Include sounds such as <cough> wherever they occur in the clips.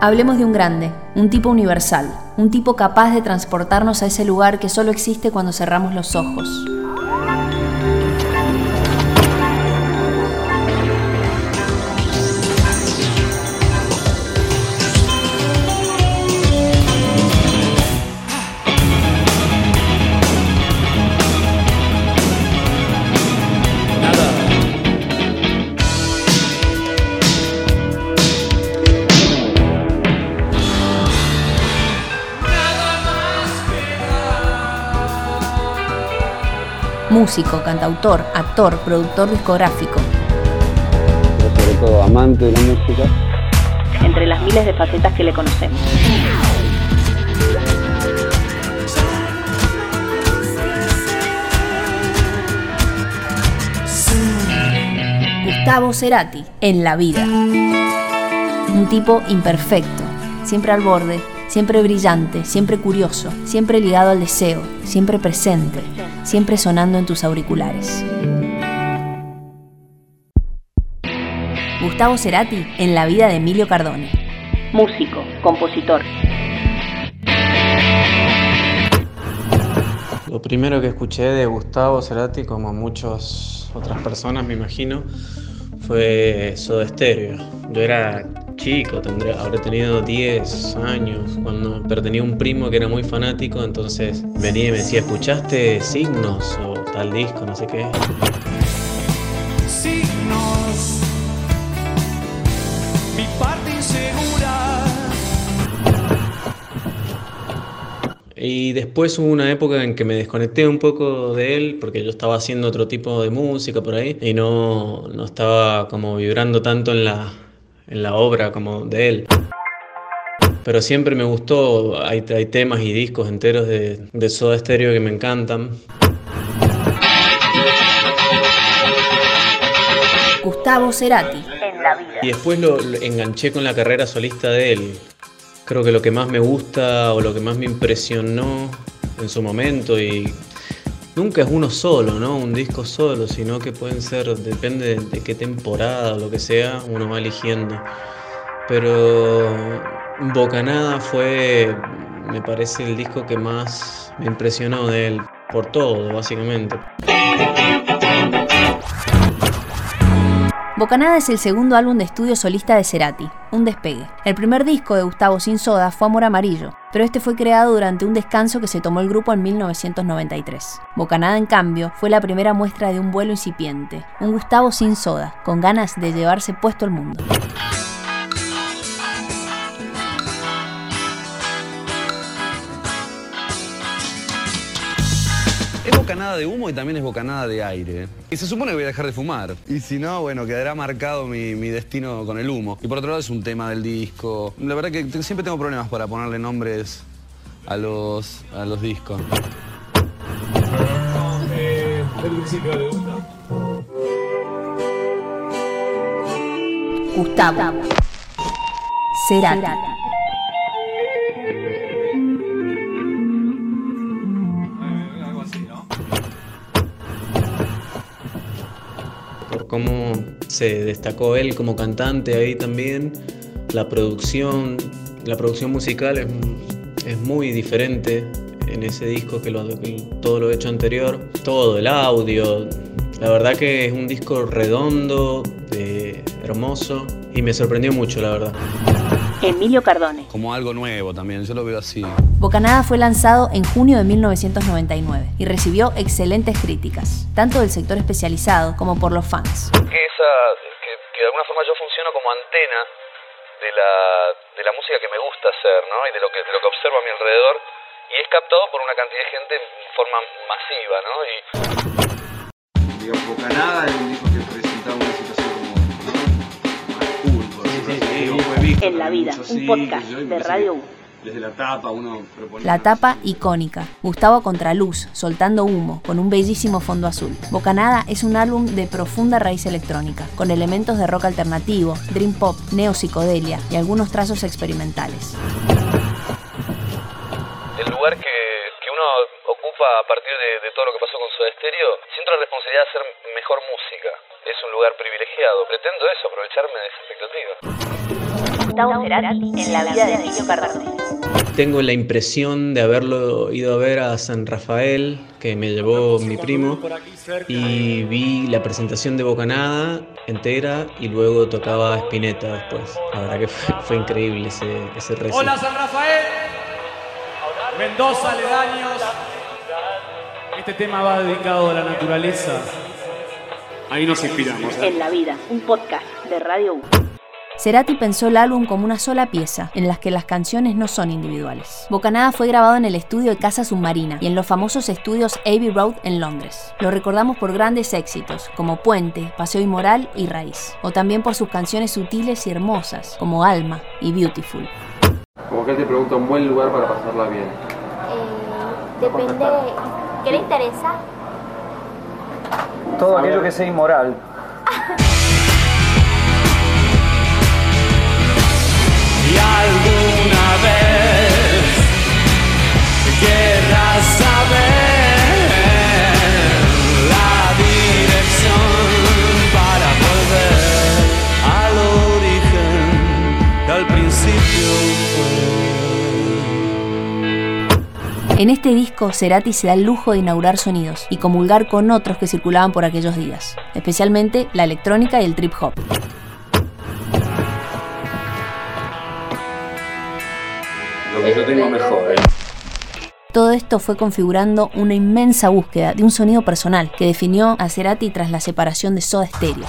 Hablemos de un grande, un tipo universal, un tipo capaz de transportarnos a ese lugar que solo existe cuando cerramos los ojos. Músico, cantautor, actor, productor discográfico. Pero sobre todo amante de la música. Entre las miles de facetas que le conocemos. Gustavo Cerati, en la vida. Un tipo imperfecto, siempre al borde, siempre brillante, siempre curioso, siempre ligado al deseo, siempre presente, siempre sonando en tus auriculares. Gustavo Cerati en la vida de Emilio Cardone. Músico, compositor. Lo primero que escuché de Gustavo Cerati, como muchas otras personas me imagino, fue Soda Stereo. Yo era chico, tendría, habré tenido 10 años, cuando, pero tenía un primo que era muy fanático, entonces venía y me decía, ¿escuchaste Signos o tal disco, no sé qué? Signos, mi parte insegura. Y después hubo una época en que me desconecté un poco de él porque yo estaba haciendo otro tipo de música por ahí y no, no estaba como vibrando tanto en la, en la obra como de él. Pero siempre me gustó, hay, hay temas y discos enteros de, de Soda Stereo que me encantan. Gustavo Cerati. Y después lo, lo, enganché con la carrera solista de él. Creo que lo que más me gusta o lo que más me impresionó en su momento y nunca es uno solo, ¿no? Un disco solo, sino que pueden ser, depende de, qué temporada o lo que sea, uno va eligiendo. Pero Bocanada fue, me parece, el disco que más me impresionó de él, por todo, básicamente. Bocanada es el segundo álbum de estudio solista de Cerati, un despegue. El primer disco de Gustavo Sin Soda fue Amor Amarillo, pero este fue creado durante un descanso que se tomó el grupo en 1993. Bocanada, en cambio, fue la primera muestra de un vuelo incipiente, un Gustavo Sin Soda, con ganas de llevarse puesto el mundo. Bocanada de humo y también es bocanada de aire. Y se supone que voy a dejar de fumar. Y si no, bueno, quedará marcado mi, mi destino con el humo. Y por otro lado es un tema del disco. La verdad que siempre tengo problemas para ponerle nombres a los, a los discos. Gustavo. Cerati. por cómo se destacó él como cantante ahí también. La producción, la producción musical es, es muy diferente en ese disco que, lo, que todo lo hecho anterior. Todo, el audio. La verdad que es un disco redondo, hermoso y me sorprendió mucho, la verdad. Emilio Cardone. Como algo nuevo también, yo lo veo así. Bocanada fue lanzado en junio de 1999 y recibió excelentes críticas, tanto del sector especializado como por los fans. Que, esa, que, que de alguna forma yo funciono como antena de la, de la música que me gusta hacer, ¿no? Y de lo que, de lo que observo a mi alrededor. Y es captado por una cantidad de gente en forma masiva, ¿no? Y... Digamos, Bocanada es un disco En la vida, mucho un podcast de Radio U. Desde la tapa uno proponía... La tapa icónica, Gustavo Contraluz, soltando humo, con un bellísimo fondo azul. Bocanada es un álbum de profunda raíz electrónica, con elementos de rock alternativo, dream pop, neopsicodelia y algunos trazos experimentales. el lugar que, que uno ocupa a partir de, de todo lo que pasó con Soda Stereo, siento la responsabilidad de hacer mejor música. Es un lugar privilegiado. Pretendo eso, aprovecharme de esa expectativa. Gustavo Cerati en la vida de Emilio Cardone. Tengo la impresión de haberlo ido a ver a San Rafael, que me llevó mi primo, y vi la presentación de Bocanada entera y luego tocaba Spinetta después. La verdad que fue, fue increíble ese, ese recital. Hola San Rafael, Mendoza, aledaños. Este tema va dedicado a la naturaleza. Ahí nos inspiramos. ¿eh? En la vida, un podcast de Radio U. Cerati pensó el álbum como una sola pieza, en las que las canciones no son individuales. Bocanada fue grabado en el estudio de Casa Submarina y en los famosos estudios Abbey Road en Londres. Lo recordamos por grandes éxitos, como Puente, Paseo Inmoral y Raíz, o también por sus canciones sutiles y hermosas, como Alma y Beautiful. Como que él te pregunta un buen lugar para pasarla bien. Eh, depende. ¿Qué le interesa? Todo aquello que sea inmoral. <laughs> En este disco, Cerati se da el lujo de inaugurar sonidos y comulgar con otros que circulaban por aquellos días, especialmente la electrónica y el trip hop. Lo que yo tengo mejor, ¿eh? Todo esto fue configurando una inmensa búsqueda de un sonido personal que definió a Cerati tras la separación de Soda Stereo.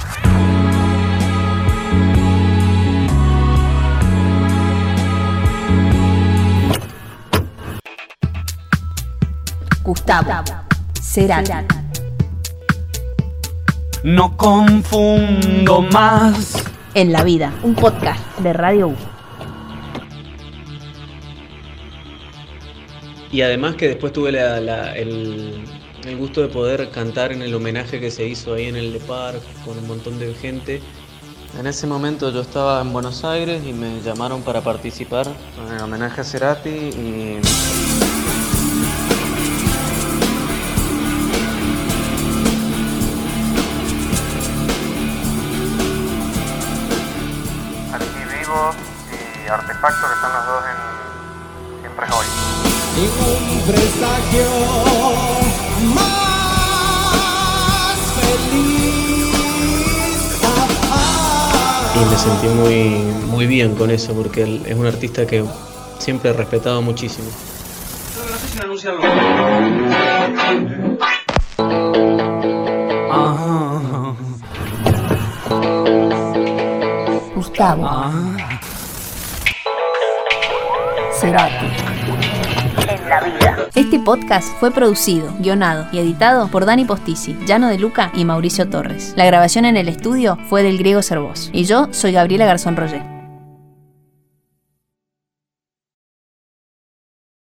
Gustavo Cerati. No confundo más. En la vida, un podcast de Radio U. Y además que después tuve la- la- el, el gusto de poder cantar en el homenaje que se hizo ahí en el Le Parc con un montón de gente. En ese momento yo estaba en Buenos Aires y me llamaron para participar en el homenaje a Cerati y Artefacto, que son los dos en Siempre Hoy. un presagio más feliz. y me sentí muy, muy bien con eso porque él es un artista que siempre he respetado muchísimo. No sé Cerati. En la vida. Este podcast fue producido, guionado y editado por Dani Postisi, Llano de Luca y Mauricio Torres. La grabación en el estudio fue del griego Cervós. Y yo soy Gabriela Garzón Roger.